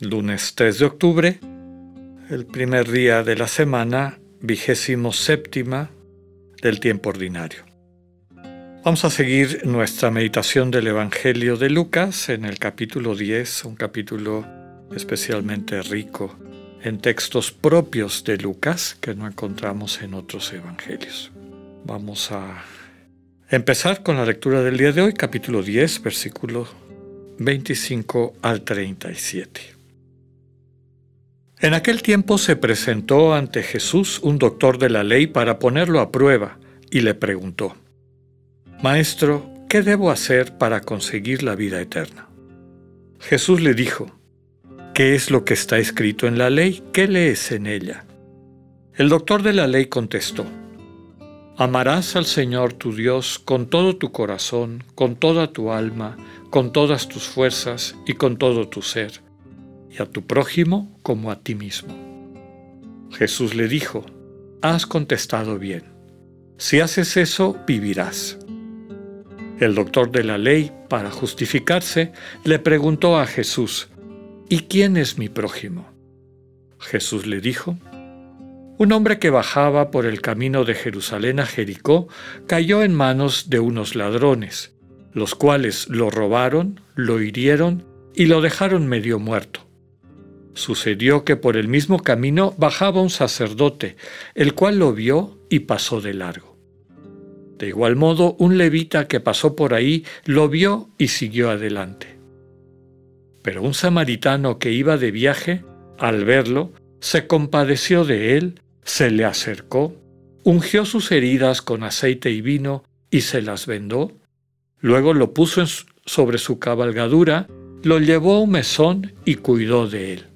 lunes 3 de octubre, el primer día de la semana, vigésimo séptima del tiempo ordinario. Vamos a seguir nuestra meditación del Evangelio de Lucas en el capítulo 10, un capítulo especialmente rico en textos propios de Lucas que no encontramos en otros evangelios. Vamos a empezar con la lectura del día de hoy, capítulo 10, versículo 25 al 37. En aquel tiempo se presentó ante Jesús un doctor de la ley para ponerlo a prueba y le preguntó, Maestro, ¿qué debo hacer para conseguir la vida eterna? Jesús le dijo, ¿Qué es lo que está escrito en la ley? ¿Qué lees en ella? El doctor de la ley contestó, Amarás al Señor tu Dios con todo tu corazón, con toda tu alma, con todas tus fuerzas y con todo tu ser, y a tu prójimo como a ti mismo. Jesús le dijo, Has contestado bien. Si haces eso, vivirás. El doctor de la ley, para justificarse, le preguntó a Jesús, ¿Y quién es mi prójimo? Jesús le dijo, un hombre que bajaba por el camino de Jerusalén a Jericó cayó en manos de unos ladrones, los cuales lo robaron, lo hirieron y lo dejaron medio muerto. Sucedió que por el mismo camino bajaba un sacerdote, el cual lo vio y pasó de largo. De igual modo, un levita que pasó por ahí lo vio y siguió adelante. Pero un samaritano que iba de viaje, al verlo, se compadeció de él, se le acercó, ungió sus heridas con aceite y vino y se las vendó, luego lo puso sobre su cabalgadura, lo llevó a un mesón y cuidó de él.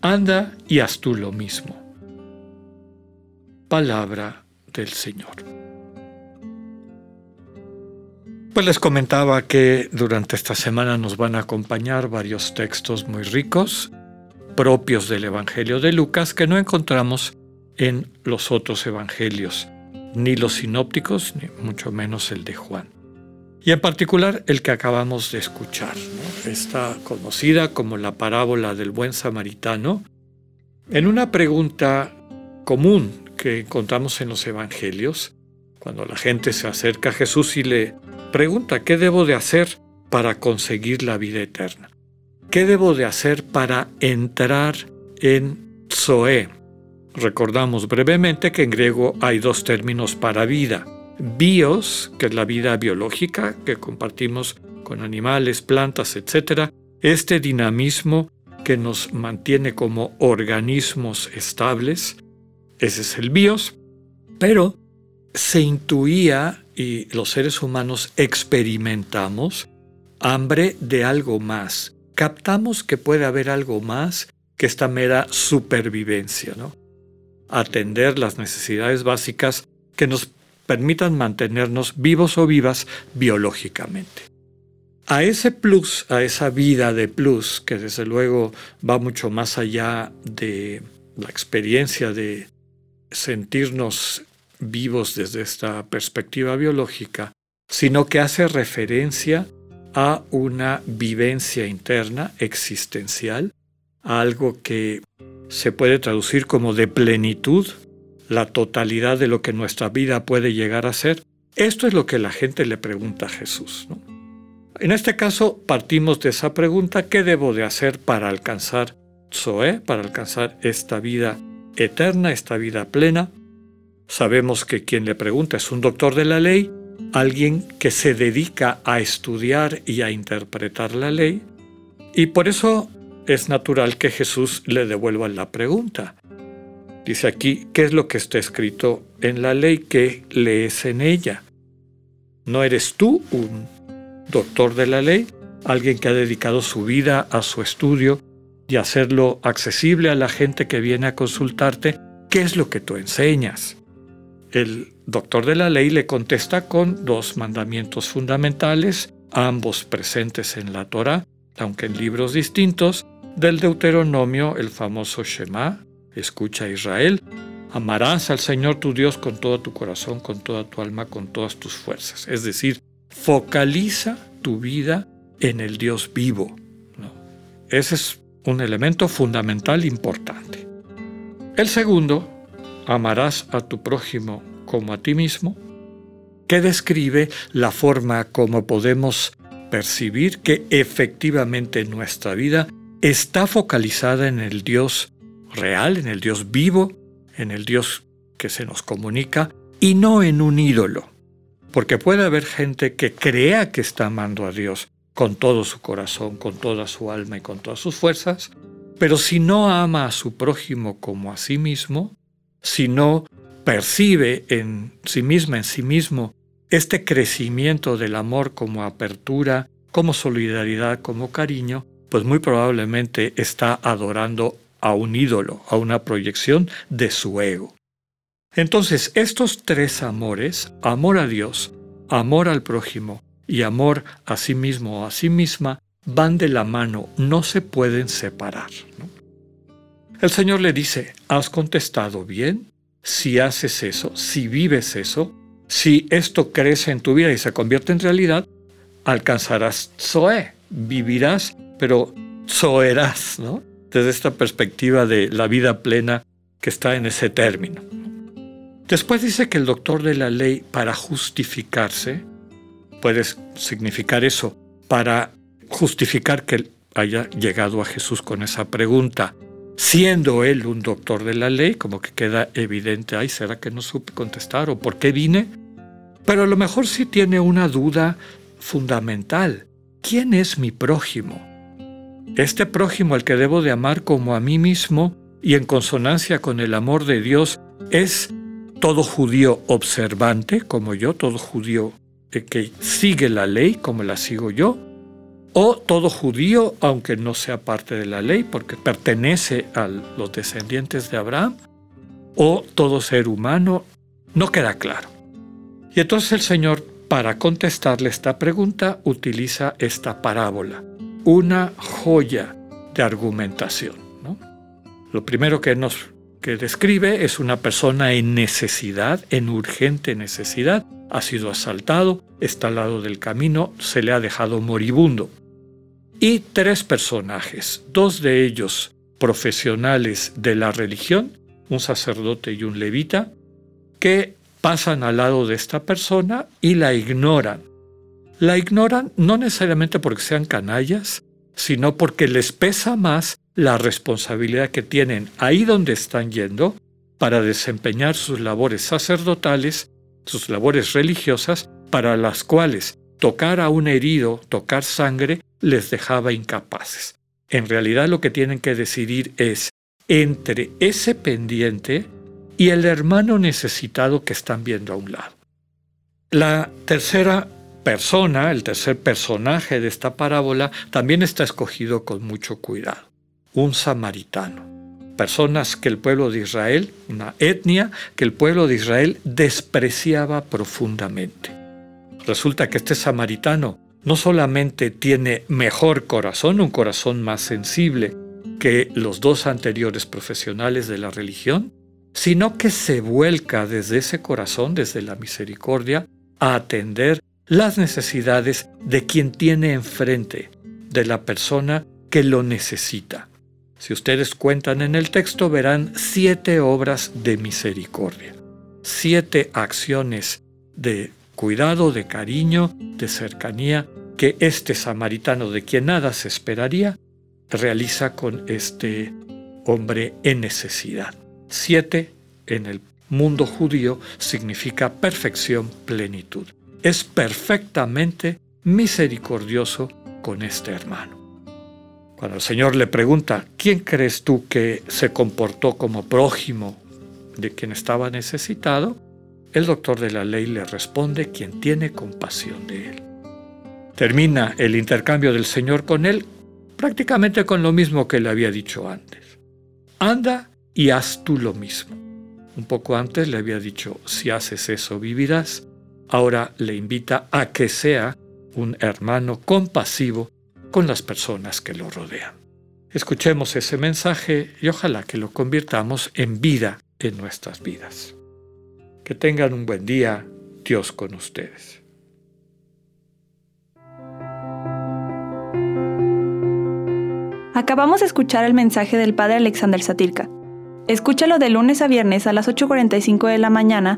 anda y haz tú lo mismo. Palabra del Señor. Pues les comentaba que durante esta semana nos van a acompañar varios textos muy ricos propios del Evangelio de Lucas que no encontramos en los otros evangelios, ni los sinópticos, ni mucho menos el de Juan. Y en particular el que acabamos de escuchar, está conocida como la parábola del buen samaritano, en una pregunta común que encontramos en los evangelios, cuando la gente se acerca a Jesús y le pregunta, ¿qué debo de hacer para conseguir la vida eterna? ¿Qué debo de hacer para entrar en Zoe? Recordamos brevemente que en griego hay dos términos para vida. Bios, que es la vida biológica que compartimos con animales, plantas, etc. Este dinamismo que nos mantiene como organismos estables, ese es el bios, pero se intuía y los seres humanos experimentamos hambre de algo más, captamos que puede haber algo más que esta mera supervivencia, ¿no? Atender las necesidades básicas que nos permitan mantenernos vivos o vivas biológicamente. A ese plus, a esa vida de plus, que desde luego va mucho más allá de la experiencia de sentirnos vivos desde esta perspectiva biológica, sino que hace referencia a una vivencia interna existencial, a algo que se puede traducir como de plenitud, la totalidad de lo que nuestra vida puede llegar a ser. Esto es lo que la gente le pregunta a Jesús. En este caso partimos de esa pregunta, ¿qué debo de hacer para alcanzar Zoe, para alcanzar esta vida eterna, esta vida plena. Sabemos que quien le pregunta es un doctor de la ley, alguien que se dedica a estudiar y a interpretar la ley, y por eso es natural que Jesús le devuelva la pregunta. Dice aquí, ¿qué es lo que está escrito en la ley que lees en ella? ¿No eres tú un doctor de la ley? Alguien que ha dedicado su vida a su estudio y hacerlo accesible a la gente que viene a consultarte. ¿Qué es lo que tú enseñas? El doctor de la ley le contesta con dos mandamientos fundamentales, ambos presentes en la Torah, aunque en libros distintos, del Deuteronomio, el famoso Shema, escucha Israel, amarás al Señor tu Dios con todo tu corazón, con toda tu alma, con todas tus fuerzas. Es decir, focaliza tu vida en el Dios vivo. Ese es un elemento fundamental importante. El segundo, amarás a tu prójimo como a ti mismo, que describe la forma como podemos percibir que efectivamente nuestra vida está focalizada en el Dios real, en el Dios vivo, en el Dios que se nos comunica y no en un ídolo. Porque puede haber gente que crea que está amando a Dios con todo su corazón, con toda su alma y con todas sus fuerzas, pero si no ama a su prójimo como a sí mismo, si no percibe en sí misma, en sí mismo, este crecimiento del amor como apertura, como solidaridad, como cariño, pues muy probablemente está adorando a un ídolo, a una proyección de su ego. Entonces, estos tres amores, amor a Dios, amor al prójimo y amor a sí mismo o a sí misma, van de la mano, no se pueden separar. El Señor le dice, ¿has contestado bien? Si haces eso, si vives eso, si esto crece en tu vida y se convierte en realidad, alcanzarás Zoe, vivirás, pero Zoerás, ¿no? Desde esta perspectiva de la vida plena que está en ese término. Después dice que el doctor de la ley, para justificarse, puede significar eso, para justificar que haya llegado a Jesús con esa pregunta, siendo él un doctor de la ley, como que queda evidente, ay, ¿será que no supe contestar o por qué vine? Pero a lo mejor sí tiene una duda fundamental. ¿Quién es mi prójimo? Este prójimo al que debo de amar como a mí mismo y en consonancia con el amor de Dios es todo judío observante como yo, todo judío que sigue la ley como la sigo yo, o todo judío, aunque no sea parte de la ley, porque pertenece a los descendientes de Abraham, o todo ser humano, no queda claro. Y entonces el Señor, para contestarle esta pregunta, utiliza esta parábola, una joya de argumentación. Lo primero que nos que describe es una persona en necesidad, en urgente necesidad, ha sido asaltado, está al lado del camino, se le ha dejado moribundo y tres personajes, dos de ellos profesionales de la religión, un sacerdote y un levita, que pasan al lado de esta persona y la ignoran. La ignoran no necesariamente porque sean canallas, sino porque les pesa más la responsabilidad que tienen ahí donde están yendo para desempeñar sus labores sacerdotales, sus labores religiosas, para las cuales tocar a un herido, tocar sangre, les dejaba incapaces. En realidad lo que tienen que decidir es entre ese pendiente y el hermano necesitado que están viendo a un lado. La tercera persona, el tercer personaje de esta parábola, también está escogido con mucho cuidado. Un samaritano. Personas que el pueblo de Israel, una etnia que el pueblo de Israel despreciaba profundamente. Resulta que este samaritano no solamente tiene mejor corazón, un corazón más sensible que los dos anteriores profesionales de la religión, sino que se vuelca desde ese corazón, desde la misericordia, a atender las necesidades de quien tiene enfrente, de la persona que lo necesita. Si ustedes cuentan en el texto verán siete obras de misericordia, siete acciones de cuidado, de cariño, de cercanía que este samaritano de quien nada se esperaría realiza con este hombre en necesidad. Siete, en el mundo judío, significa perfección, plenitud. Es perfectamente misericordioso con este hermano. Cuando el Señor le pregunta, ¿quién crees tú que se comportó como prójimo de quien estaba necesitado? El doctor de la ley le responde, quien tiene compasión de él. Termina el intercambio del Señor con él prácticamente con lo mismo que le había dicho antes. Anda y haz tú lo mismo. Un poco antes le había dicho, si haces eso vivirás. Ahora le invita a que sea un hermano compasivo con las personas que lo rodean. Escuchemos ese mensaje y ojalá que lo convirtamos en vida en nuestras vidas. Que tengan un buen día, Dios con ustedes. Acabamos de escuchar el mensaje del Padre Alexander Satirka. Escúchalo de lunes a viernes a las 8.45 de la mañana